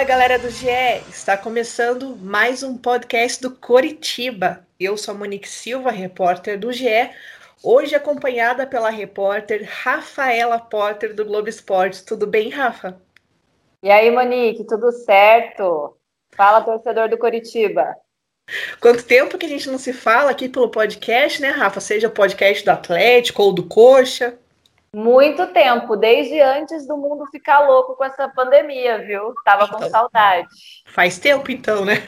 Fala galera do GE, está começando mais um podcast do Coritiba. Eu sou a Monique Silva, repórter do GE, hoje acompanhada pela repórter Rafaela Potter do Globo Esporte. Tudo bem, Rafa? E aí, Monique, tudo certo? Fala, torcedor do Coritiba. Quanto tempo que a gente não se fala aqui pelo podcast, né, Rafa? Seja podcast do Atlético ou do Coxa. Muito tempo, desde antes do mundo ficar louco com essa pandemia, viu? Tava então, com saudade. Faz tempo então, né?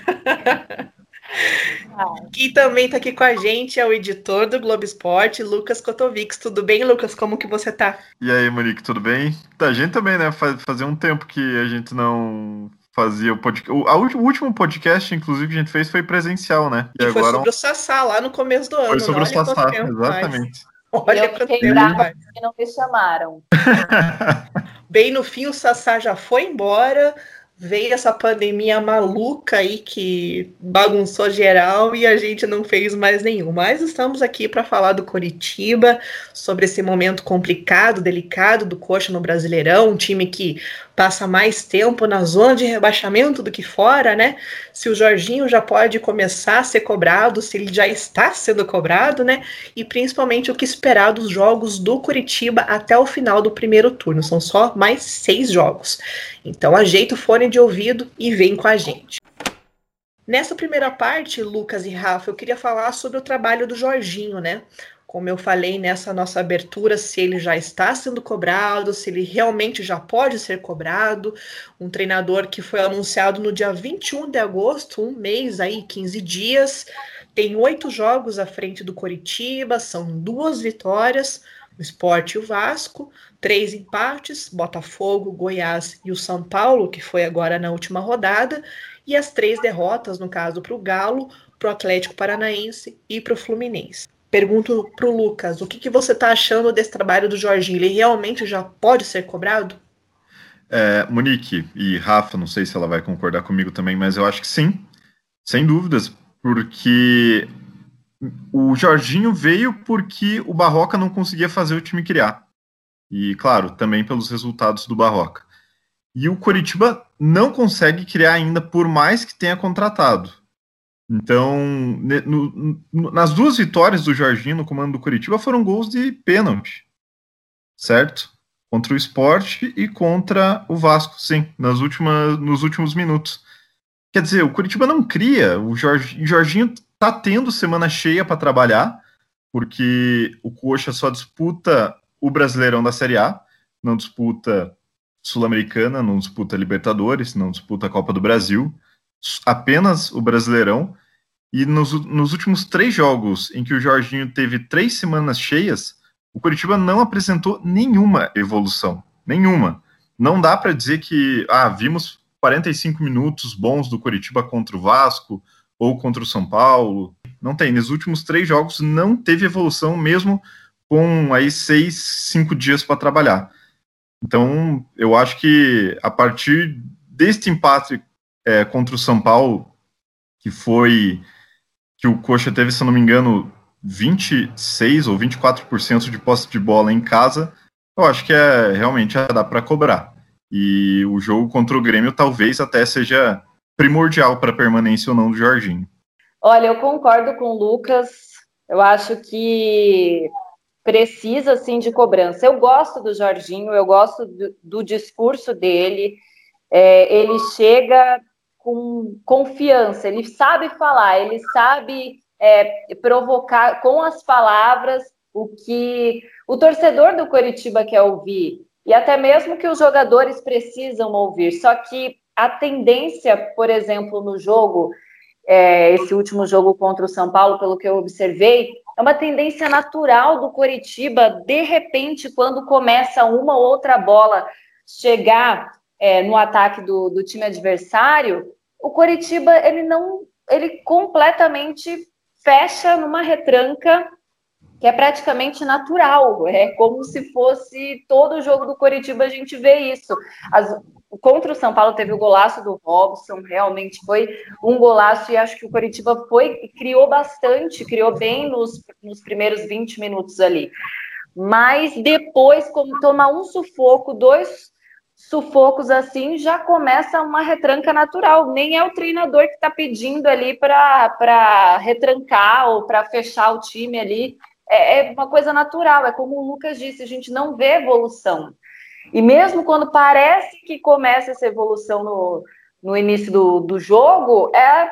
Ah. Quem também está aqui com a gente é o editor do Globo Esporte, Lucas Kotovics. Tudo bem, Lucas? Como que você tá? E aí, Monique, tudo bem? Tá, a gente também, né? Faz, fazia um tempo que a gente não fazia o podcast. O, o, último podcast, inclusive, que a gente fez foi presencial, né? E, e agora... foi sobre o Sassá, lá no começo do ano. Foi sobre o Sassá, exatamente. Olha eu fiquei brava que não me chamaram. Bem no fim, o Sassá já foi embora, veio essa pandemia maluca aí que bagunçou geral e a gente não fez mais nenhum. Mas estamos aqui para falar do Coritiba, sobre esse momento complicado, delicado do Coxa no Brasileirão, um time que passa mais tempo na zona de rebaixamento do que fora, né? Se o Jorginho já pode começar a ser cobrado, se ele já está sendo cobrado, né? E principalmente o que esperar dos jogos do Curitiba até o final do primeiro turno. São só mais seis jogos. Então ajeita o fone de ouvido e vem com a gente. Nessa primeira parte, Lucas e Rafa, eu queria falar sobre o trabalho do Jorginho, né? Como eu falei nessa nossa abertura, se ele já está sendo cobrado, se ele realmente já pode ser cobrado. Um treinador que foi anunciado no dia 21 de agosto, um mês aí, 15 dias, tem oito jogos à frente do Coritiba, são duas vitórias, o Sport e o Vasco, três empates, Botafogo, Goiás e o São Paulo, que foi agora na última rodada, e as três derrotas, no caso, para o Galo, para o Atlético Paranaense e para o Fluminense. Pergunto para o Lucas, o que, que você está achando desse trabalho do Jorginho? Ele realmente já pode ser cobrado? É, Monique e Rafa, não sei se ela vai concordar comigo também, mas eu acho que sim, sem dúvidas, porque o Jorginho veio porque o Barroca não conseguia fazer o time criar. E, claro, também pelos resultados do Barroca. E o Coritiba não consegue criar ainda, por mais que tenha contratado. Então, no, no, nas duas vitórias do Jorginho no comando do Curitiba foram gols de pênalti, certo? Contra o esporte e contra o Vasco, sim, nas últimas, nos últimos minutos. Quer dizer, o Curitiba não cria, o Jorginho tá tendo semana cheia para trabalhar, porque o Coxa só disputa o Brasileirão da Série A, não disputa Sul-Americana, não disputa Libertadores, não disputa a Copa do Brasil, apenas o Brasileirão. E nos, nos últimos três jogos em que o Jorginho teve três semanas cheias, o Curitiba não apresentou nenhuma evolução. Nenhuma. Não dá para dizer que ah, vimos 45 minutos bons do Curitiba contra o Vasco ou contra o São Paulo. Não tem. Nos últimos três jogos não teve evolução, mesmo com aí seis, cinco dias para trabalhar. Então, eu acho que a partir deste empate é, contra o São Paulo, que foi que o Coxa teve, se não me engano, 26 ou 24% de posse de bola em casa, eu acho que é realmente dá para cobrar. E o jogo contra o Grêmio talvez até seja primordial para a permanência ou não do Jorginho. Olha, eu concordo com o Lucas. Eu acho que precisa sim de cobrança. Eu gosto do Jorginho, eu gosto do, do discurso dele. É, ele chega com confiança, ele sabe falar, ele sabe é, provocar com as palavras o que o torcedor do Coritiba quer ouvir e até mesmo que os jogadores precisam ouvir. Só que a tendência, por exemplo, no jogo, é, esse último jogo contra o São Paulo, pelo que eu observei, é uma tendência natural do Coritiba, de repente, quando começa uma ou outra bola chegar é, no ataque do, do time adversário, o Coritiba ele não, ele completamente fecha numa retranca que é praticamente natural, é como se fosse todo jogo do Coritiba a gente vê isso. As, contra o São Paulo teve o golaço do Robson, realmente foi um golaço e acho que o Coritiba foi criou bastante, criou bem nos, nos primeiros 20 minutos ali. Mas depois, como tomar um sufoco, dois sufocos assim, já começa uma retranca natural. Nem é o treinador que está pedindo ali para retrancar ou para fechar o time ali. É, é uma coisa natural, é como o Lucas disse, a gente não vê evolução. E mesmo quando parece que começa essa evolução no, no início do, do jogo, é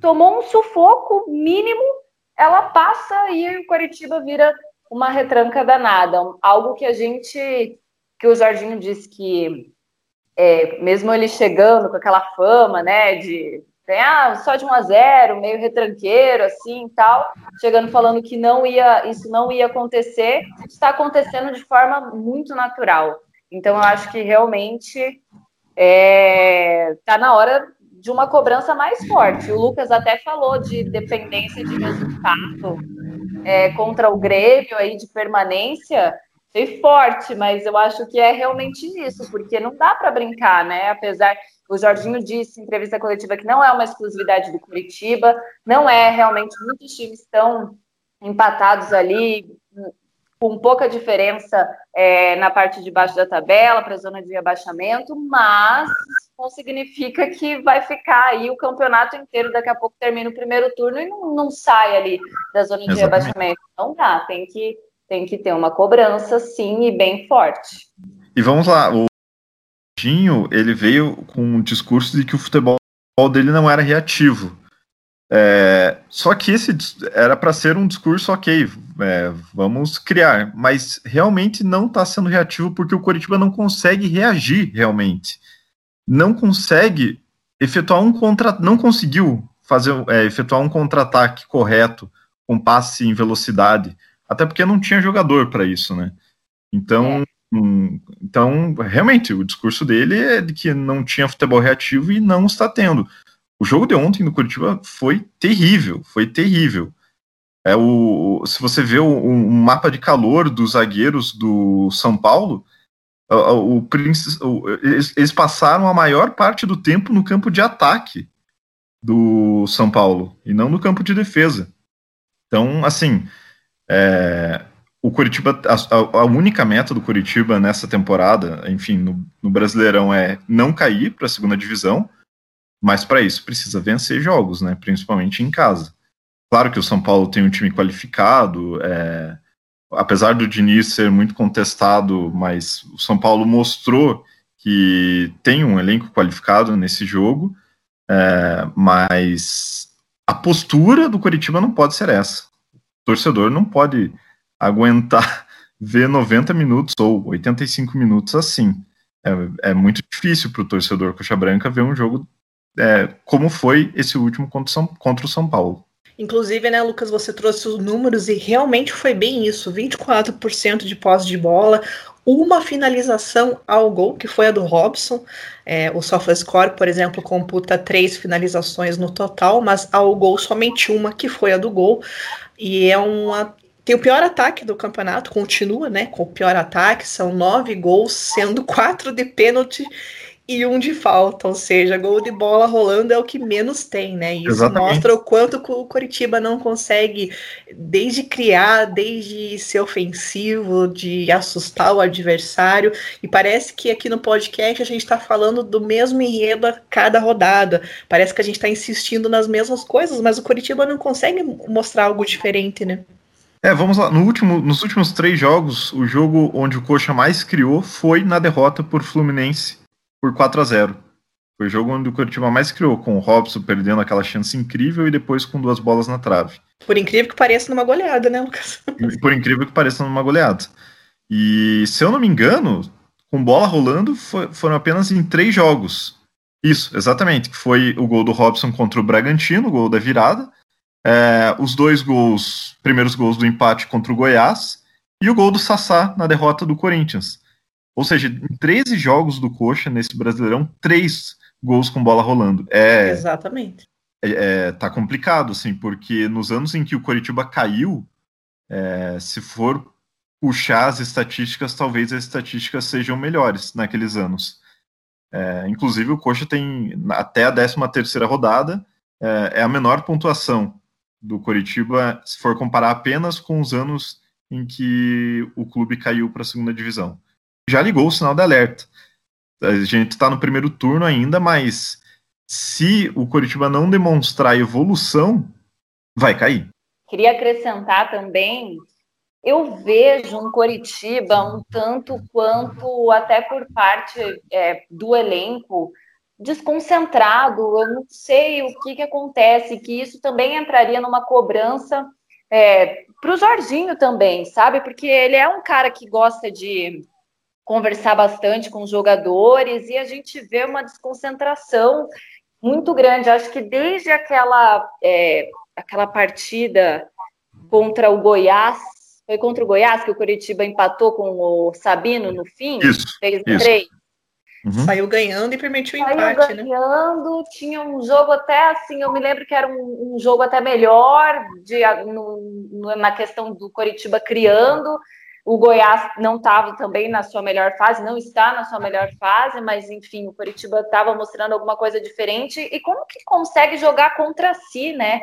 tomou um sufoco mínimo, ela passa e o Curitiba vira uma retranca danada. Algo que a gente, que o Jorginho disse que, é, mesmo ele chegando com aquela fama, né, de ganhar só de 1 a 0, meio retranqueiro, assim, tal, chegando falando que não ia, isso não ia acontecer, está acontecendo de forma muito natural. Então, eu acho que realmente está é, tá na hora de uma cobrança mais forte. O Lucas até falou de dependência de resultado é, contra o Grêmio aí de permanência. Foi forte, mas eu acho que é realmente isso, porque não dá para brincar, né? Apesar, o Jorginho disse em entrevista coletiva que não é uma exclusividade do Curitiba, não é realmente muitos times estão empatados ali, com pouca diferença é, na parte de baixo da tabela, para a zona de rebaixamento, mas não significa que vai ficar aí o campeonato inteiro, daqui a pouco termina o primeiro turno e não, não sai ali da zona de Exatamente. rebaixamento. Não dá, tem que, tem que ter uma cobrança, sim, e bem forte. E vamos lá, o Dinho, ele veio com um discurso de que o futebol dele não era reativo. É, só que esse era para ser um discurso ok, é, vamos criar, mas realmente não está sendo reativo porque o Coritiba não consegue reagir realmente, não consegue efetuar um contra, não conseguiu fazer é, efetuar um contra-ataque correto com passe em velocidade, até porque não tinha jogador para isso, né? Então, hum, então realmente o discurso dele é de que não tinha futebol reativo e não está tendo. O jogo de ontem no Curitiba foi terrível, foi terrível. É o, se você vê o, um mapa de calor dos zagueiros do São Paulo, o, o, o eles, eles, passaram a maior parte do tempo no campo de ataque do São Paulo e não no campo de defesa. Então, assim, é, o Curitiba, a, a, única meta do Curitiba nessa temporada, enfim, no, no Brasileirão é não cair para a segunda divisão mas para isso precisa vencer jogos, né? Principalmente em casa. Claro que o São Paulo tem um time qualificado, é, apesar do Diniz ser muito contestado, mas o São Paulo mostrou que tem um elenco qualificado nesse jogo, é, mas a postura do Curitiba não pode ser essa. Torcedor não pode aguentar ver 90 minutos ou 85 minutos assim. É, é muito difícil para o torcedor coxa branca ver um jogo é, como foi esse último contra, São, contra o São Paulo. Inclusive, né, Lucas, você trouxe os números e realmente foi bem isso: 24% de posse de bola, uma finalização ao gol, que foi a do Robson. É, o SofaScore, por exemplo, computa três finalizações no total, mas ao gol somente uma, que foi a do gol. E é uma. Tem o pior ataque do campeonato, continua, né? Com o pior ataque, são nove gols, sendo quatro de pênalti e um de falta, ou seja, gol de bola rolando é o que menos tem, né? E isso Exatamente. mostra o quanto o Coritiba não consegue, desde criar, desde ser ofensivo, de assustar o adversário. E parece que aqui no podcast a gente está falando do mesmo enredo a cada rodada. Parece que a gente está insistindo nas mesmas coisas, mas o Coritiba não consegue mostrar algo diferente, né? É, vamos lá. No último, nos últimos três jogos, o jogo onde o Coxa mais criou foi na derrota por Fluminense por 4 a 0 Foi o jogo onde o Curitiba mais criou, com o Robson perdendo aquela chance incrível e depois com duas bolas na trave. Por incrível que pareça numa goleada, né, Lucas? Por incrível que pareça numa goleada. E se eu não me engano, com bola rolando, foi, foram apenas em três jogos. Isso, exatamente. Que foi o gol do Robson contra o Bragantino, o gol da virada. É, os dois gols, primeiros gols do empate contra o Goiás. E o gol do Sassá na derrota do Corinthians. Ou seja, em 13 jogos do Coxa nesse Brasileirão, três gols com bola rolando. É, Exatamente. É, é, tá complicado, assim, porque nos anos em que o Coritiba caiu, é, se for puxar as estatísticas, talvez as estatísticas sejam melhores naqueles anos. É, inclusive, o Coxa tem, até a 13 terceira rodada, é, é a menor pontuação do Coritiba, se for comparar apenas com os anos em que o clube caiu para a segunda divisão já ligou o sinal de alerta. A gente está no primeiro turno ainda, mas se o Coritiba não demonstrar evolução, vai cair. Queria acrescentar também, eu vejo um Coritiba um tanto quanto, até por parte é, do elenco, desconcentrado. Eu não sei o que, que acontece, que isso também entraria numa cobrança é, para o Jorginho também, sabe? Porque ele é um cara que gosta de conversar bastante com os jogadores e a gente vê uma desconcentração muito grande. Acho que desde aquela, é, aquela partida contra o Goiás, foi contra o Goiás que o Curitiba empatou com o Sabino no fim? Isso. 3 isso. 3. Uhum. Saiu ganhando e permitiu o empate, Saiu né? ganhando, né? tinha um jogo até assim, eu me lembro que era um, um jogo até melhor de, no, na questão do Coritiba criando. O Goiás não estava também na sua melhor fase, não está na sua melhor fase, mas enfim, o Coritiba estava mostrando alguma coisa diferente. E como que consegue jogar contra si, né?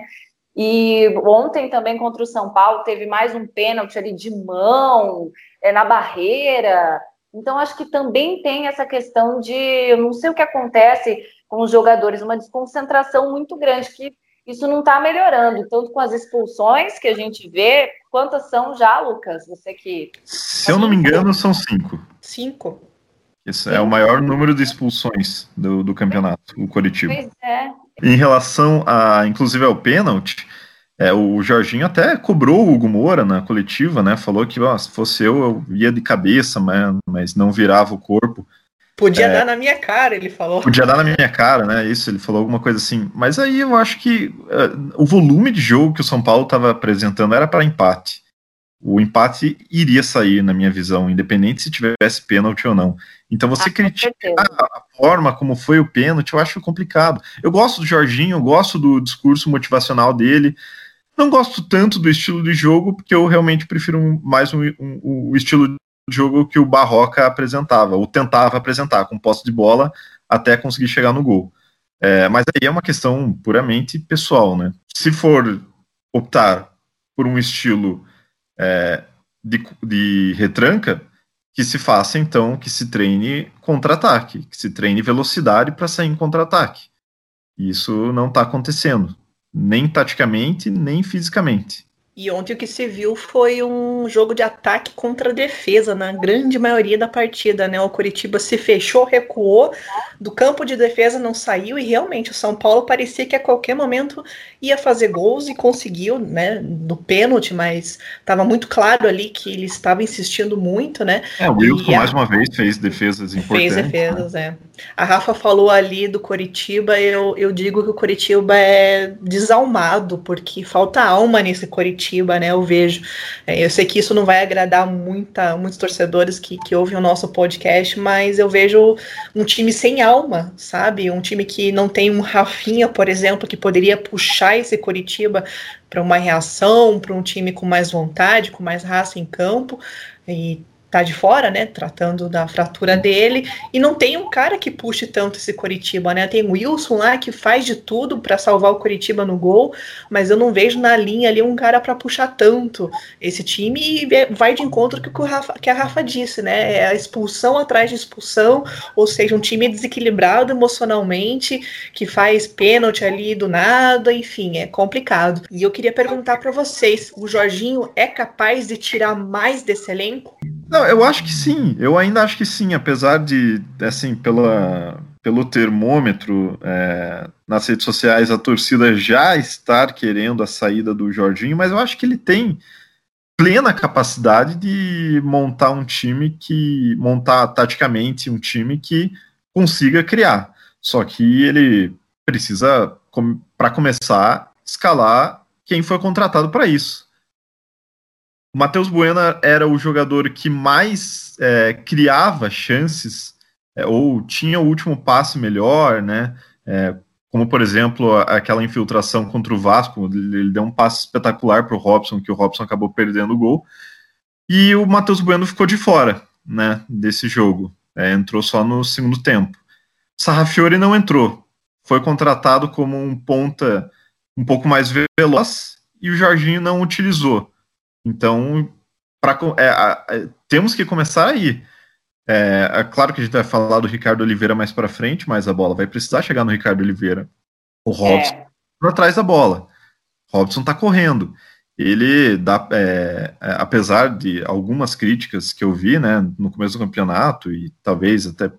E ontem também contra o São Paulo teve mais um pênalti ali de mão, é, na barreira. Então, acho que também tem essa questão de, eu não sei o que acontece com os jogadores, uma desconcentração muito grande, que isso não está melhorando, tanto com as expulsões que a gente vê, quantas são já, Lucas? Você que. Se eu não me engano, são cinco. Cinco. Isso é o maior número de expulsões do, do campeonato, o Coritiba. Pois é. Em relação a, inclusive, ao pênalti, é, o Jorginho até cobrou o Hugo Moura na coletiva, né? Falou que ó, se fosse eu, eu ia de cabeça, mas, mas não virava o corpo. Podia é, dar na minha cara, ele falou. Podia dar na minha cara, né? Isso, ele falou alguma coisa assim. Mas aí eu acho que uh, o volume de jogo que o São Paulo estava apresentando era para empate. O empate iria sair, na minha visão, independente se tivesse pênalti ou não. Então você ah, criticar a forma como foi o pênalti, eu acho complicado. Eu gosto do Jorginho, eu gosto do discurso motivacional dele, não gosto tanto do estilo de jogo, porque eu realmente prefiro mais um, um, o estilo de jogo que o Barroca apresentava, ou tentava apresentar, com posse de bola até conseguir chegar no gol. É, mas aí é uma questão puramente pessoal, né? Se for optar por um estilo é, de, de retranca, que se faça então, que se treine contra-ataque, que se treine velocidade para sair em contra-ataque. Isso não está acontecendo nem taticamente, nem fisicamente. E ontem o que se viu foi um jogo de ataque contra defesa, na grande maioria da partida, né? O Curitiba se fechou, recuou, do campo de defesa não saiu, e realmente o São Paulo parecia que a qualquer momento ia fazer gols e conseguiu, né? No pênalti, mas estava muito claro ali que ele estava insistindo muito, né? É, o Wilson a... mais uma vez fez defesas importantes. Fez defesas, né? é. A Rafa falou ali do Curitiba, eu, eu digo que o Curitiba é desalmado, porque falta alma nesse Curitiba Curitiba, né? Eu vejo. É, eu sei que isso não vai agradar muita, muitos torcedores que, que ouvem o nosso podcast, mas eu vejo um time sem alma, sabe? Um time que não tem um Rafinha, por exemplo, que poderia puxar esse Curitiba para uma reação, para um time com mais vontade, com mais raça em campo. E tá de fora, né, tratando da fratura dele, e não tem um cara que puxe tanto esse Coritiba, né? Tem o Wilson lá que faz de tudo para salvar o Coritiba no gol, mas eu não vejo na linha ali um cara para puxar tanto esse time e é, vai de encontro que, o Rafa, que a Rafa disse, né? É a expulsão atrás de expulsão, ou seja, um time desequilibrado emocionalmente, que faz pênalti ali do nada, enfim, é complicado. E eu queria perguntar para vocês, o Jorginho é capaz de tirar mais desse elenco? Não, eu acho que sim. Eu ainda acho que sim, apesar de, assim, pela, pelo termômetro é, nas redes sociais, a torcida já estar querendo a saída do Jorginho, mas eu acho que ele tem plena capacidade de montar um time que montar taticamente um time que consiga criar. Só que ele precisa, para começar, escalar quem foi contratado para isso. O Matheus Bueno era o jogador que mais é, criava chances, é, ou tinha o último passe melhor, né? É, como, por exemplo, aquela infiltração contra o Vasco, ele, deu um passe espetacular para o Robson, que o Robson acabou perdendo o gol. E o Matheus Bueno ficou de fora né, desse jogo. É, entrou só no segundo tempo. Sarrafiore não entrou. Foi contratado como um ponta um pouco mais veloz e o Jorginho não utilizou. Então, pra, é, é, temos que começar aí. É, é, claro que a gente vai falar do Ricardo Oliveira mais para frente, mas a bola vai precisar chegar no Ricardo Oliveira. O Robson é. por trás da bola. Robson está correndo. Ele dá, é, é, apesar de algumas críticas que eu vi, né, no começo do campeonato e talvez até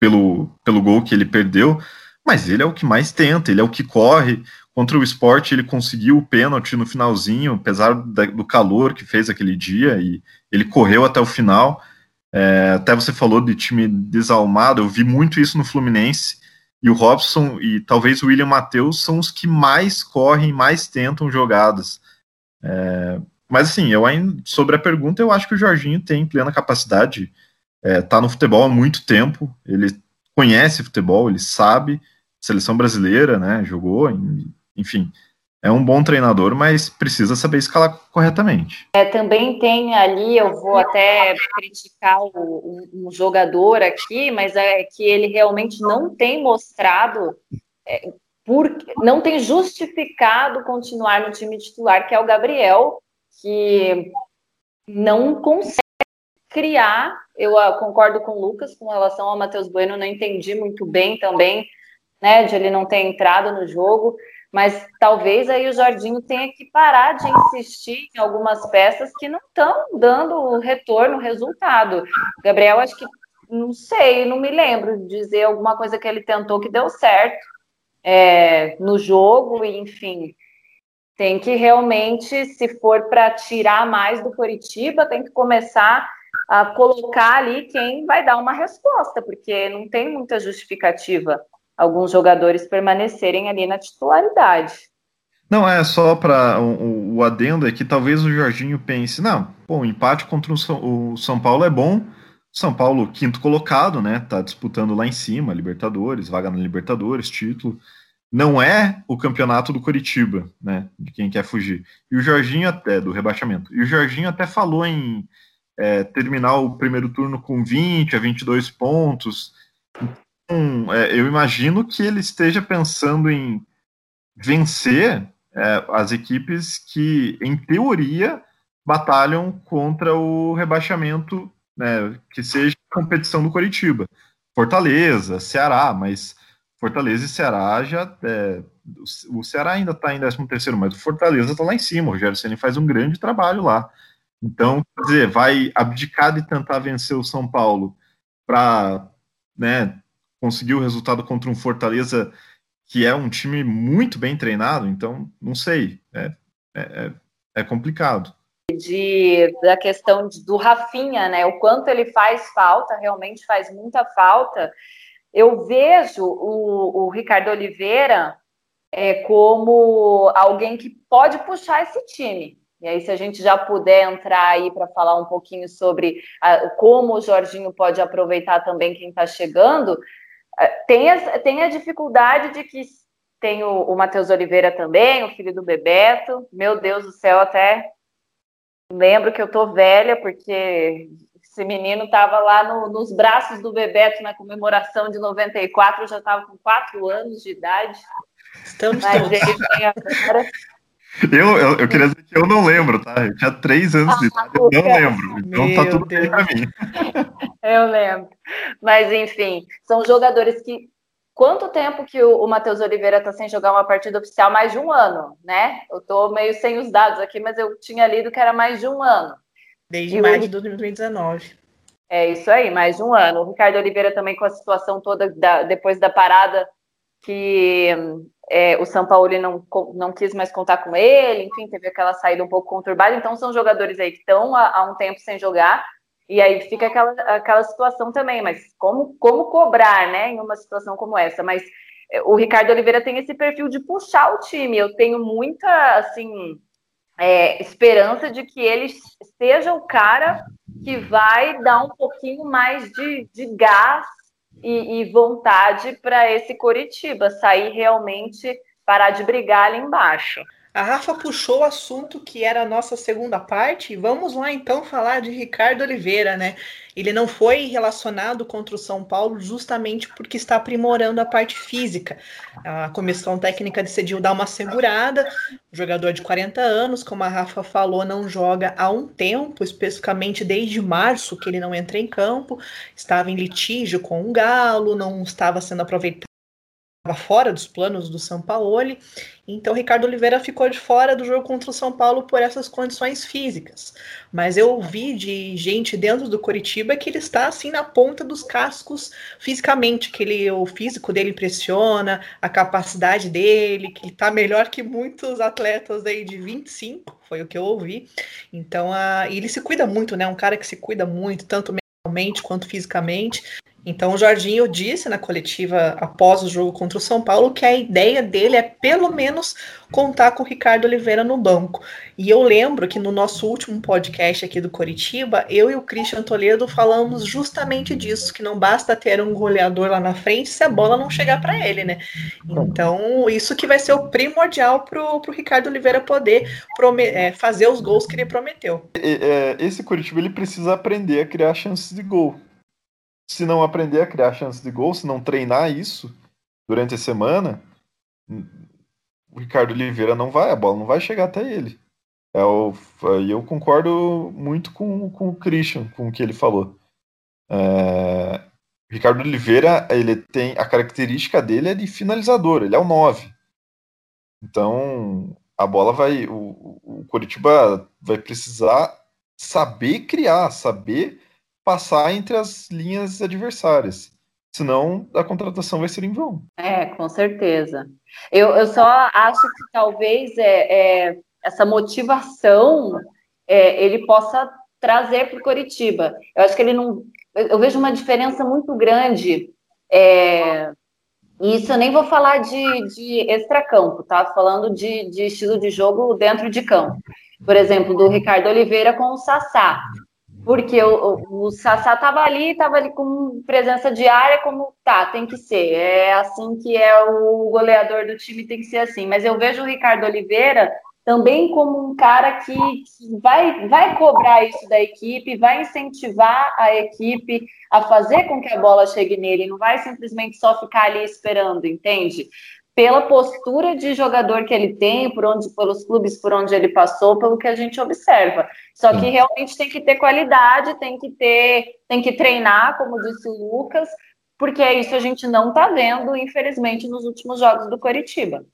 pelo, pelo gol que ele perdeu, mas ele é o que mais tenta, ele é o que corre. Contra o esporte, ele conseguiu o pênalti no finalzinho, apesar do calor que fez aquele dia, e ele correu até o final. É, até você falou de time desalmado, eu vi muito isso no Fluminense. E o Robson e talvez o William Matheus são os que mais correm, mais tentam jogadas. É, mas assim, eu ainda, sobre a pergunta, eu acho que o Jorginho tem plena capacidade. É, tá no futebol há muito tempo, ele conhece futebol, ele sabe, seleção brasileira, né? Jogou, enfim, é um bom treinador, mas precisa saber escalar corretamente. É, também tem ali, eu vou até criticar o, um, jogador aqui, mas é que ele realmente não tem mostrado, é, por, não tem justificado continuar no time titular, que é o Gabriel, que não consegue criar. Eu uh, concordo com o Lucas com relação ao Matheus Bueno, não entendi muito bem também, né, de ele não ter entrado no jogo mas talvez aí o Jordinho tenha que parar de insistir em algumas peças que não estão dando retorno, resultado. Gabriel, acho que não sei, não me lembro de dizer alguma coisa que ele tentou que deu certo é, no jogo, enfim. Tem que realmente, se for para tirar mais do Coritiba, tem que começar a colocar ali quem vai dar uma resposta, porque não tem muita justificativa alguns jogadores permanecerem ali na titularidade. Não, é só para o, o, adendo é que talvez o Jorginho pense, não, o empate contra o São, o São Paulo é bom, São Paulo quinto colocado, né, tá disputando lá em cima, Libertadores, vaga na Libertadores, título, não é o campeonato do Curitiba, né, de quem quer fugir. E o Jorginho até, do rebaixamento, e o Jorginho até falou em é, terminar o primeiro turno com 20 a 22 pontos, é, eu imagino que ele esteja pensando em vencer é, as equipes que, em teoria, batalham contra o rebaixamento, né, que seja a competição do Coritiba. Fortaleza, Ceará, mas Fortaleza e Ceará já. É, o Ceará ainda está em 13 terceiro, mas o Fortaleza está lá em cima. O Rogério Ceni faz um grande trabalho lá. Então, quer dizer, vai abdicar de tentar vencer o São Paulo para né, conseguiu o resultado contra um Fortaleza que é um time muito bem treinado, então não sei, é, é, é, é complicado. De, da questão de, do Rafinha, né? O quanto ele faz falta, realmente faz muita falta. Eu vejo o, o Ricardo Oliveira é, como alguém que pode puxar esse time. E aí, se a gente já puder entrar aí para falar um pouquinho sobre a, como o Jorginho pode aproveitar também quem está chegando, tem a, tem a dificuldade de que tem o, o Matheus Oliveira também, o filho do Bebeto. Meu Deus do céu, até lembro que eu tô velha, porque esse menino estava lá no, nos braços do Bebeto na comemoração de 94, eu já estava com 4 anos de idade. Estamos Mas todos. ele vem agora. Eu, eu, eu, queria dizer que eu não lembro, tá? Eu tinha três anos de idade, eu não lembro. Então Meu tá tudo Deus. bem pra mim. Eu lembro. Mas, enfim, são jogadores que. Quanto tempo que o, o Matheus Oliveira tá sem jogar uma partida oficial? Mais de um ano, né? Eu tô meio sem os dados aqui, mas eu tinha lido que era mais de um ano. Desde e mais o... de 2019. É isso aí, mais de um ano. O Ricardo Oliveira também com a situação toda da, depois da parada que é, o São Paulo não, não quis mais contar com ele, enfim, teve aquela saída um pouco conturbada. Então, são jogadores aí que estão há, há, um tempo sem jogar, e aí fica aquela, aquela situação também. Mas como, como cobrar, né, em uma situação como essa? Mas é, o Ricardo Oliveira tem esse perfil de puxar o time. Eu tenho muita, assim, é, esperança de que ele seja o cara que vai dar um pouquinho mais de, de gás e, e vontade para esse Coritiba sair realmente, parar de brigar ali embaixo. A Rafa puxou o assunto que era a nossa segunda parte. Vamos lá então falar de Ricardo Oliveira, né? Ele não foi relacionado contra o São Paulo justamente porque está aprimorando a parte física. A comissão técnica decidiu dar uma segurada. O jogador de 40 anos, como a Rafa falou, não joga há um tempo, especificamente desde março que ele não entra em campo. Estava em litígio com o Galo, não estava sendo aproveitado fora dos planos do São Paulo. Então, Ricardo Oliveira ficou de fora do jogo contra o São Paulo por essas condições físicas. Mas eu ouvi de gente dentro do Coritiba que ele está assim na ponta dos cascos fisicamente, que ele, o físico dele impressiona, a capacidade dele, que ele está melhor que muitos atletas aí de 25, foi o que eu ouvi. Então, a, ele se cuida muito, né? Um cara que se cuida muito, tanto mentalmente quanto fisicamente. Então, o Jorginho disse na coletiva após o jogo contra o São Paulo que a ideia dele é pelo menos contar com o Ricardo Oliveira no banco. E eu lembro que no nosso último podcast aqui do Coritiba, eu e o Christian Toledo falamos justamente disso, que não basta ter um goleador lá na frente se a bola não chegar para ele, né? Então, isso que vai ser o primordial para o Ricardo Oliveira poder é, fazer os gols que ele prometeu. É, esse Coritiba ele precisa aprender a criar chances de gol se não aprender a criar chances de gol, se não treinar isso durante a semana, o Ricardo Oliveira não vai, a bola não vai chegar até ele. É e eu concordo muito com, com o Christian, com o que ele falou. É, Ricardo Oliveira, ele tem a característica dele é de finalizador, ele é o 9. Então, a bola vai. O, o Curitiba vai precisar saber criar, saber passar entre as linhas adversárias. Senão a contratação vai ser em vão. É, com certeza. Eu, eu só acho que talvez é, é essa motivação é, ele possa trazer para o Coritiba. Eu acho que ele não. Eu vejo uma diferença muito grande. É, e isso eu nem vou falar de, de extracampo, tá? Falando de, de estilo de jogo dentro de campo. Por exemplo, do Ricardo Oliveira com o Sassá. Porque o, o, Sassá estava ali, estava ali com presença diária, como tá, tem que ser. É assim que é o goleador do time, tem que ser assim. Mas eu vejo o Ricardo Oliveira também como um cara que, que vai, vai cobrar isso da equipe, vai incentivar a equipe a fazer com que a bola chegue nele, não vai simplesmente só ficar ali esperando, entende? Pela postura de jogador que ele tem, por onde, pelos clubes por onde ele passou, pelo que a gente observa. Só que realmente tem que ter qualidade, tem que ter, tem que treinar, como disse o Lucas, porque é isso a gente não está vendo, infelizmente, nos últimos jogos do Coritiba.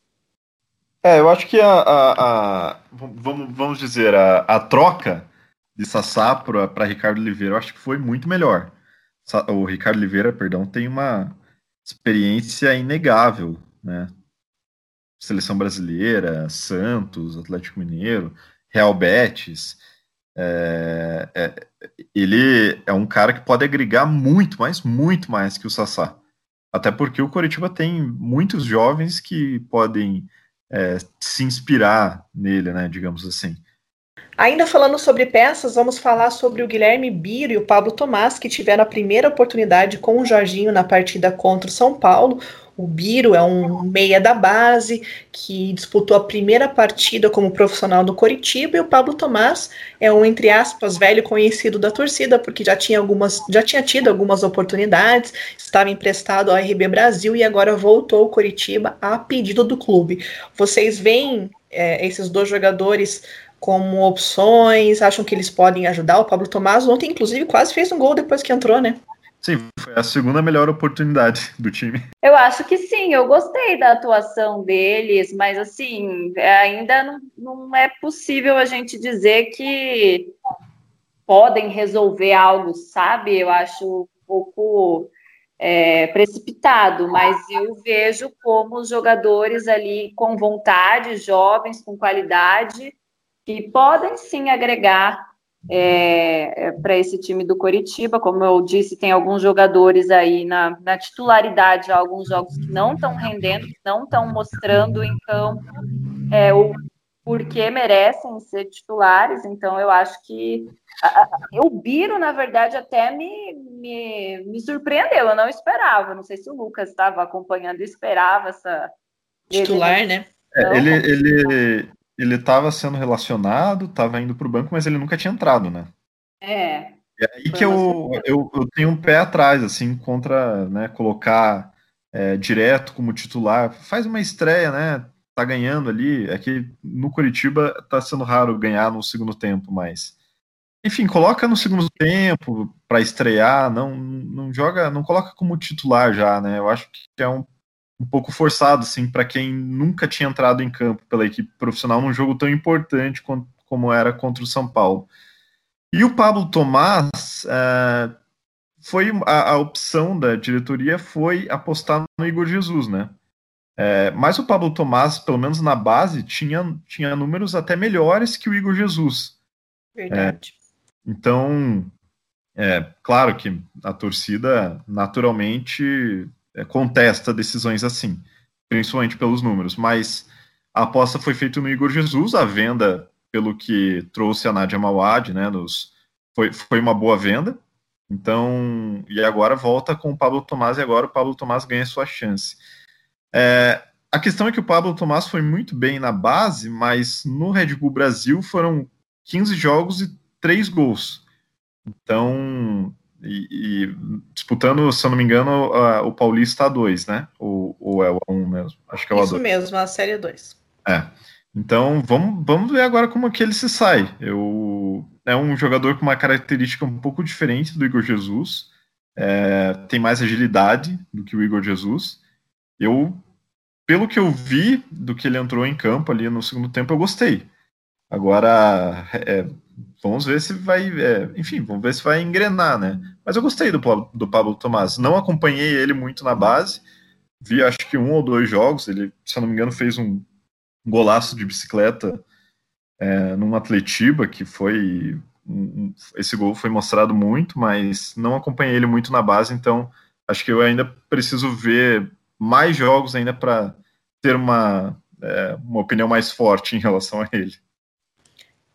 É, eu acho que a, a, a vamos, vamos dizer, a, a troca de Sassá para Ricardo Oliveira, eu acho que foi muito melhor. O Ricardo Oliveira, perdão, tem uma experiência inegável né? Seleção brasileira, Santos, Atlético Mineiro, Real Betis. É, é, ele é um cara que pode agregar muito mais, muito mais que o Sassá. Até porque o Coritiba tem muitos jovens que podem é, se inspirar nele, né, digamos assim. Ainda falando sobre peças, vamos falar sobre o Guilherme Biro e o Pablo Tomás, que tiveram a primeira oportunidade com o Jorginho na partida contra o São Paulo. O Biro é um meia da base que disputou a primeira partida como profissional do Coritiba e o Pablo Tomás é um entre aspas velho conhecido da torcida porque já tinha algumas já tinha tido algumas oportunidades, estava emprestado ao RB Brasil e agora voltou ao Coritiba a pedido do clube. Vocês veem é, esses dois jogadores como opções? Acham que eles podem ajudar? O Pablo Tomás ontem, inclusive, quase fez um gol depois que entrou, né? Sim, foi a segunda melhor oportunidade do time. Eu acho que sim, eu gostei da atuação deles, mas assim, ainda não, não é possível a gente dizer que podem resolver algo, sabe? Eu acho um pouco é, precipitado, mas eu vejo como os jogadores ali com vontade, jovens, com qualidade, que podem sim agregar é, é para esse time do Coritiba. Como eu disse, tem alguns jogadores aí na, na titularidade, alguns jogos que não estão rendendo, que não estão mostrando em campo é, o porquê merecem ser titulares. Então, eu acho que o Biro, na verdade, até me, me, me surpreendeu. Eu não esperava. Não sei se o Lucas estava acompanhando e esperava essa. Titular, né? É, ele, ele, ele estava sendo relacionado, estava indo para o banco, mas ele nunca tinha entrado, né? É. E aí que eu, eu, eu, tenho um pé atrás, assim, contra né, colocar é, direto como titular. Faz uma estreia, né? Tá ganhando ali. É que no Curitiba tá sendo raro ganhar no segundo tempo, mas. Enfim, coloca no segundo tempo para estrear, não, não joga, não coloca como titular já, né? Eu acho que é um, um pouco forçado, assim, para quem nunca tinha entrado em campo pela equipe profissional num jogo tão importante como era contra o São Paulo. E o Pablo Tomás é, foi a, a, opção da diretoria foi apostar no Igor Jesus, né? É, mas o Pablo Tomás, pelo menos na base, tinha, tinha números até melhores que o Igor Jesus. Verdade. É, então, é claro que a torcida naturalmente contesta decisões assim, principalmente pelos números, mas a aposta foi feita no Igor Jesus, a venda pelo que trouxe a Nadia Mawad, né, nos, foi, foi uma boa venda. Então, e agora volta com o Pablo Tomás e agora o Pablo Tomás ganha sua chance. É, a questão é que o Pablo Tomás foi muito bem na base, mas no Red Bull Brasil foram 15 jogos e 3 gols. Então, e, e disputando, se eu não me engano, a, o Paulista A2, né? Ou, ou é o A1 mesmo? Acho que é o Isso A2. mesmo, a Série 2. É. Então, vamos, vamos ver agora como que ele se sai. Eu, é um jogador com uma característica um pouco diferente do Igor Jesus. É, tem mais agilidade do que o Igor Jesus. Eu, pelo que eu vi do que ele entrou em campo ali no segundo tempo, eu gostei. Agora, é, vamos ver se vai, é, enfim, vamos ver se vai engrenar, né? Mas eu gostei do, do Pablo Tomás. Não acompanhei ele muito na base. Vi acho que um ou dois jogos. Ele, se eu não me engano, fez um golaço de bicicleta é, num Atletiba, que foi. Esse gol foi mostrado muito, mas não acompanhei ele muito na base, então acho que eu ainda preciso ver mais jogos ainda para ter uma, é, uma opinião mais forte em relação a ele.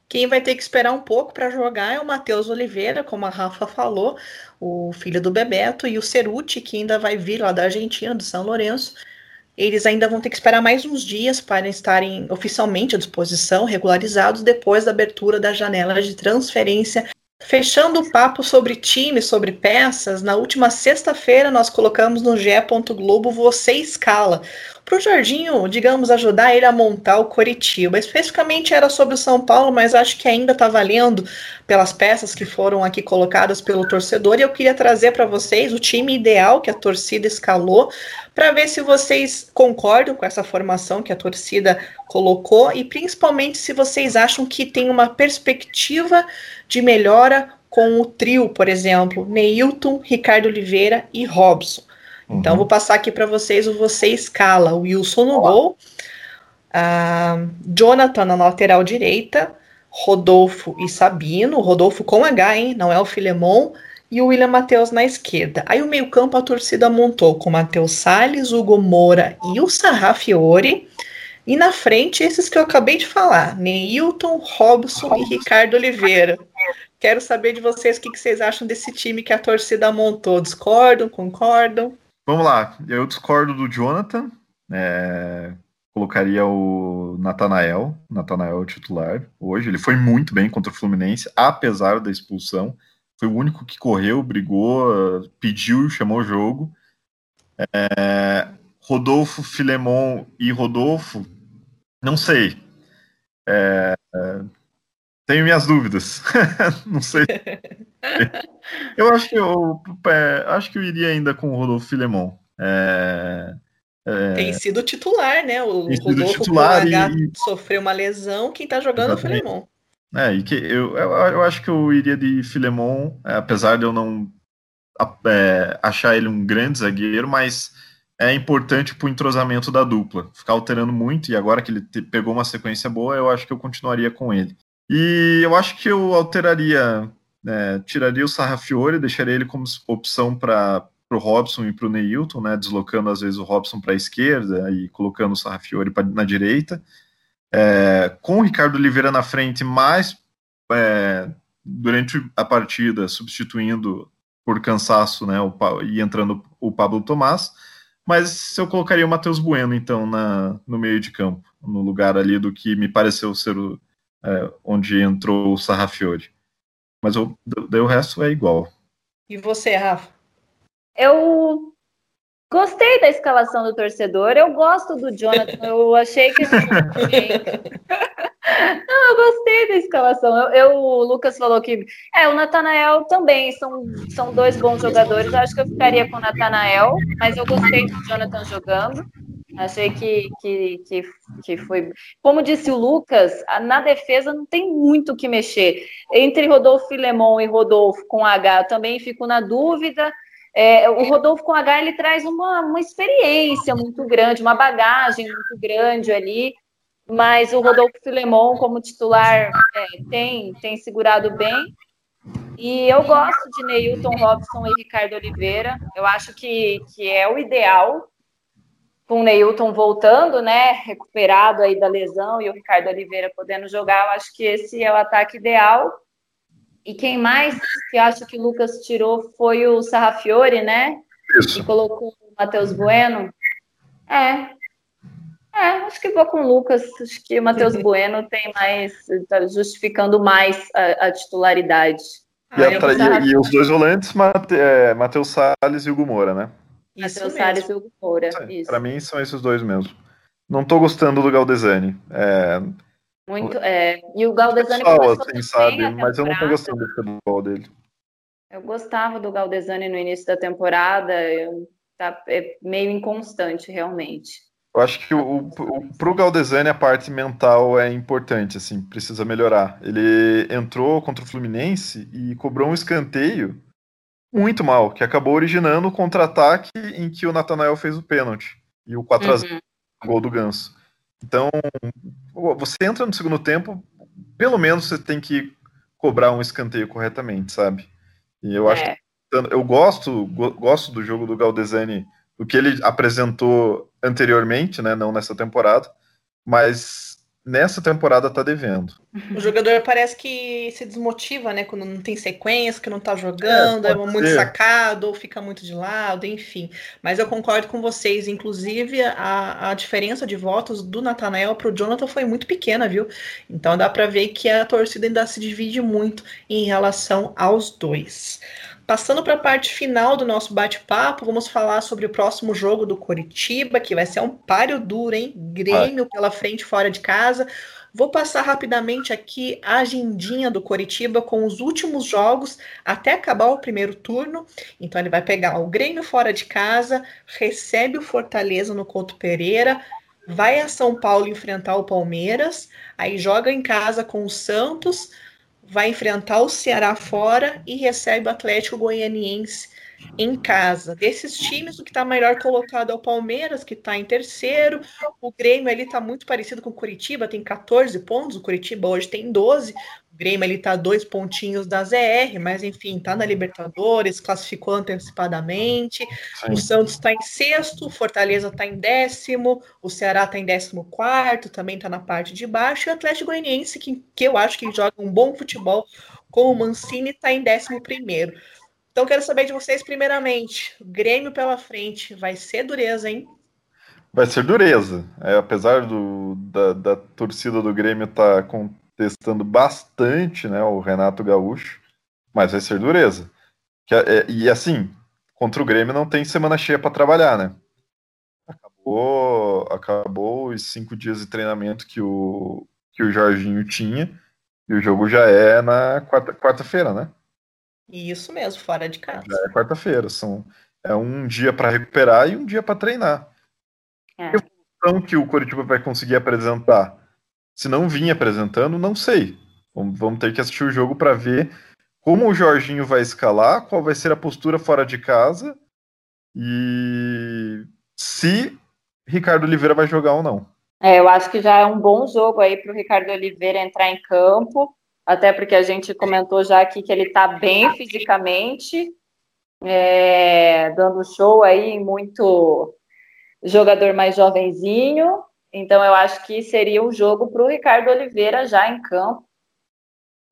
Quem vai ter que esperar um pouco para jogar é o Matheus Oliveira, como a Rafa falou, o filho do Bebeto, e o Ceruti, que ainda vai vir lá da Argentina, do São Lourenço eles ainda vão ter que esperar mais uns dias para estarem oficialmente à disposição, regularizados, depois da abertura da janela de transferência. Fechando o papo sobre time, sobre peças, na última sexta-feira nós colocamos no GE. Globo Você Escala, para o Jorginho, digamos, ajudar ele a montar o Coritiba. Especificamente era sobre o São Paulo, mas acho que ainda está valendo pelas peças que foram aqui colocadas pelo torcedor. E eu queria trazer para vocês o time ideal que a torcida escalou, para ver se vocês concordam com essa formação que a torcida colocou e principalmente se vocês acham que tem uma perspectiva de melhora com o trio, por exemplo, Neilton, Ricardo Oliveira e Robson. Uhum. Então, vou passar aqui para vocês o Você Escala. O Wilson no gol, uh, Jonathan na lateral direita, Rodolfo e Sabino, Rodolfo com H, hein? Não é o Filemon, e o William Matheus na esquerda. Aí o meio-campo a torcida montou com Matheus Salles, Hugo Moura e o Sarrafiore. E na frente, esses que eu acabei de falar: Neilton, Robson, Robson. e Ricardo Oliveira. Quero saber de vocês o que, que vocês acham desse time que a torcida montou. Discordam? Concordam? Vamos lá, eu discordo do Jonathan. É, colocaria o Natanael, Natanael titular hoje. Ele foi muito bem contra o Fluminense, apesar da expulsão. Foi o único que correu, brigou, pediu, chamou o jogo. É, Rodolfo, Filemon e Rodolfo, não sei. É, tenho minhas dúvidas. não sei. eu acho que eu é, acho que eu iria ainda com o Rodolfo Filemon. É, é, tem sido titular, né? O Rodolfo titular e... sofreu uma lesão, quem tá jogando Exatamente. é o Filemon. É, e que eu, eu, eu, acho que eu iria de Filemon, é, apesar de eu não é, achar ele um grande zagueiro, mas é importante para o entrosamento da dupla. Ficar alterando muito, e agora que ele te, pegou uma sequência boa, eu acho que eu continuaria com ele. E eu acho que eu alteraria, né, tiraria o Sarrafiore, deixaria ele como opção para o Robson e para o Neilton, né, deslocando às vezes o Robson para a esquerda e colocando o Sarrafiore pra, na direita. É, com o Ricardo Oliveira na frente, mais é, durante a partida, substituindo por cansaço né, o, e entrando o Pablo Tomás. Mas eu colocaria o Matheus Bueno, então, na, no meio de campo. no lugar ali do que me pareceu ser o, é, onde entrou o Sarrafiori. Mas o, daí o resto é igual. E você, Rafa? Eu gostei da escalação do torcedor. Eu gosto do Jonathan. Eu achei que. Não, eu gostei da escalação. Eu, eu, o Lucas falou que. É, o Natanael também. São, são dois bons jogadores. Eu acho que eu ficaria com o Natanael, mas eu gostei do Jonathan jogando. Achei que, que, que, que foi. Como disse o Lucas, na defesa não tem muito o que mexer. Entre Rodolfo Filemon e Rodolfo com H, também fico na dúvida. É, o Rodolfo com H ele traz uma, uma experiência muito grande, uma bagagem muito grande ali, mas o Rodolfo Filemon, como titular, é, tem, tem segurado bem. E eu gosto de Neilton Robson e Ricardo Oliveira. Eu acho que, que é o ideal com o Neilton voltando, né, recuperado aí da lesão e o Ricardo Oliveira podendo jogar, eu acho que esse é o ataque ideal. E quem mais que acho que o Lucas tirou foi o Sarrafiore, né? Isso. E colocou o Matheus Bueno. É. É, acho que vou com o Lucas. Acho que o Matheus Bueno tem mais, está justificando mais a, a titularidade. E, ah, e, e, os dois volantes, Mate, é, Matheus Salles e o Gumora, né? Matheus Salles e o Moura. Para mim são esses dois mesmo. Não tô gostando do Galdesani. É... Muito, é... E o Galdesani pessoal, assim, sabe? Mas eu não tô gostando do futebol dele. Eu gostava do Galdesani no início da temporada. Eu... Tá é meio inconstante, realmente. Eu acho que o, o, pro Galdesani a parte mental é importante, assim, precisa melhorar. Ele entrou contra o Fluminense e cobrou um escanteio muito mal, que acabou originando o contra-ataque em que o Natanael fez o pênalti e o 4 x 0 uhum. gol do Ganso. Então, você entra no segundo tempo, pelo menos você tem que cobrar um escanteio corretamente, sabe? E eu acho é. que eu gosto, gosto do jogo do Galdesani, do que ele apresentou anteriormente, né, não nessa temporada, mas nessa temporada tá devendo. O jogador parece que se desmotiva, né? Quando não tem sequência, que não tá jogando, é, é muito ser. sacado, ou fica muito de lado, enfim. Mas eu concordo com vocês. Inclusive, a, a diferença de votos do Natanael pro Jonathan foi muito pequena, viu? Então dá para ver que a torcida ainda se divide muito em relação aos dois. Passando para a parte final do nosso bate-papo, vamos falar sobre o próximo jogo do Coritiba, que vai ser um páreo duro, hein? Grêmio pela frente, fora de casa. Vou passar rapidamente aqui a agendinha do Coritiba com os últimos jogos até acabar o primeiro turno. Então ele vai pegar o Grêmio fora de casa, recebe o Fortaleza no Couto Pereira, vai a São Paulo enfrentar o Palmeiras, aí joga em casa com o Santos, vai enfrentar o Ceará fora e recebe o Atlético Goianiense em casa. Desses times, o que está melhor colocado é o Palmeiras, que está em terceiro. O Grêmio ali está muito parecido com o Curitiba, tem 14 pontos. O Curitiba hoje tem 12. O Grêmio ali está dois pontinhos da ZR, mas enfim, está na Libertadores, classificou antecipadamente. Sim. O Santos está em sexto, o Fortaleza está em décimo, o Ceará está em décimo quarto, também está na parte de baixo. E o Atlético Goianiense, que, que eu acho que joga um bom futebol com o Mancini, está em décimo primeiro. Então, quero saber de vocês, primeiramente, Grêmio pela frente, vai ser dureza, hein? Vai ser dureza. É, apesar do, da, da torcida do Grêmio estar tá contestando bastante né, o Renato Gaúcho, mas vai ser dureza. Que, é, e assim, contra o Grêmio não tem semana cheia para trabalhar, né? Acabou, acabou os cinco dias de treinamento que o, que o Jorginho tinha, e o jogo já é na quarta-feira, quarta né? Isso mesmo, fora de casa. Já é quarta-feira. São, é um dia para recuperar e um dia para treinar. É. Que evolução que o Coritiba vai conseguir apresentar? Se não vinha apresentando, não sei. Vamos, vamos ter que assistir o jogo para ver como o Jorginho vai escalar, qual vai ser a postura fora de casa e se Ricardo Oliveira vai jogar ou não. É, eu acho que já é um bom jogo aí para o Ricardo Oliveira entrar em campo até porque a gente comentou já aqui que ele está bem fisicamente, é, dando show aí, muito jogador mais jovenzinho. Então, eu acho que seria um jogo para o Ricardo Oliveira já em campo,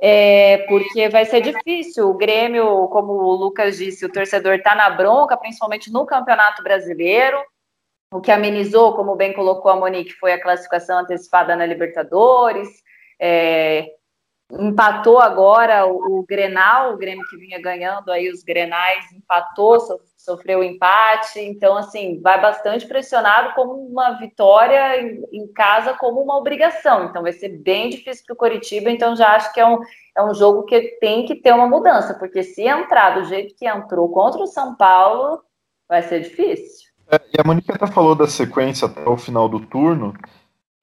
é, porque vai ser difícil. O Grêmio, como o Lucas disse, o torcedor está na bronca, principalmente no Campeonato Brasileiro. O que amenizou, como bem colocou a Monique, foi a classificação antecipada na Libertadores. É, empatou agora o, o, Grenal, o Grêmio que vinha ganhando aí os Grenais, empatou, so, sofreu o empate, então assim, vai bastante pressionado como uma vitória em, em, casa como uma obrigação, então vai ser bem difícil para o Coritiba, então já acho que é um, é um jogo que tem que ter uma mudança, porque se entrar do jeito que entrou contra o São Paulo, vai ser difícil. É, e a Monique até falou da sequência até o final do turno,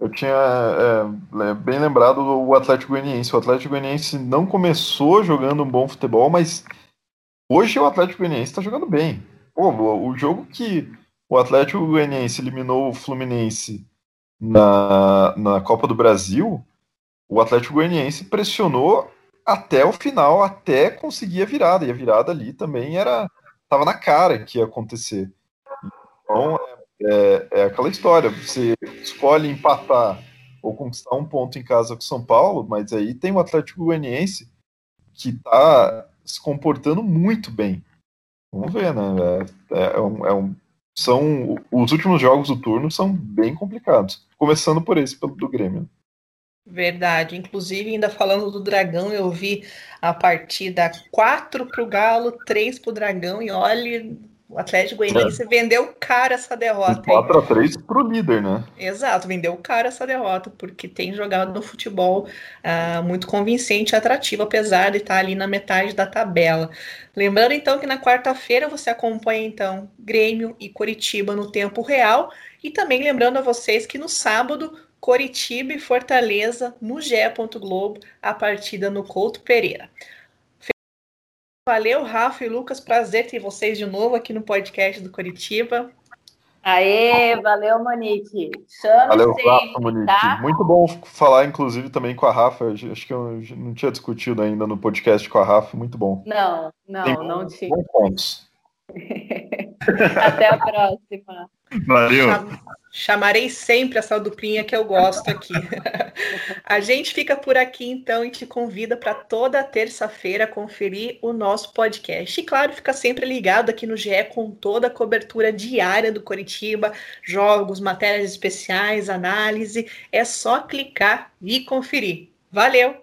eu tinha é, bem lembrado o Atlético Goianiense. O Atlético Goianiense não começou jogando um bom futebol, mas hoje o Atlético Goianiense está jogando bem. Pô, o jogo que o Atlético Goianiense eliminou o Fluminense na, na Copa do Brasil, o Atlético Goianiense pressionou até o final, até conseguir a virada. E a virada ali também era estava na cara que ia acontecer. Então, é, é aquela história, você escolhe empatar ou conquistar um ponto em casa com São Paulo, mas aí tem o Atlético Goianiense que está se comportando muito bem. Vamos ver, né? É, é, um, é um, são os últimos jogos do turno são bem complicados, começando por esse pelo do Grêmio. Verdade. Inclusive, ainda falando do Dragão, eu vi a partida 4 para o Galo, 3 para o Dragão, e olha, o Atlético Goianiense é. vendeu cara essa derrota. 4x3 pro líder, né? Exato, vendeu cara essa derrota, porque tem jogado no futebol uh, muito convincente e atrativo, apesar de estar ali na metade da tabela. Lembrando então que na quarta-feira você acompanha então Grêmio e Coritiba no tempo real. E também lembrando a vocês que no sábado, Coritiba e Fortaleza no GE. Globo, a partida no Couto Pereira. Valeu, Rafa e Lucas. Prazer ter vocês de novo aqui no podcast do Curitiba. Aê, valeu, Monique. Chame valeu, sempre, Rafa, Monique. Tá? Muito bom falar, inclusive, também com a Rafa. Acho que eu não tinha discutido ainda no podcast com a Rafa. Muito bom. Não, não, Tem não tinha. Bons pontos. Até a próxima. Valeu. Chamarei sempre essa duplinha que eu gosto aqui. a gente fica por aqui então e te convida para toda terça-feira conferir o nosso podcast. E claro, fica sempre ligado aqui no GE com toda a cobertura diária do Coritiba, jogos, matérias especiais, análise. É só clicar e conferir. Valeu!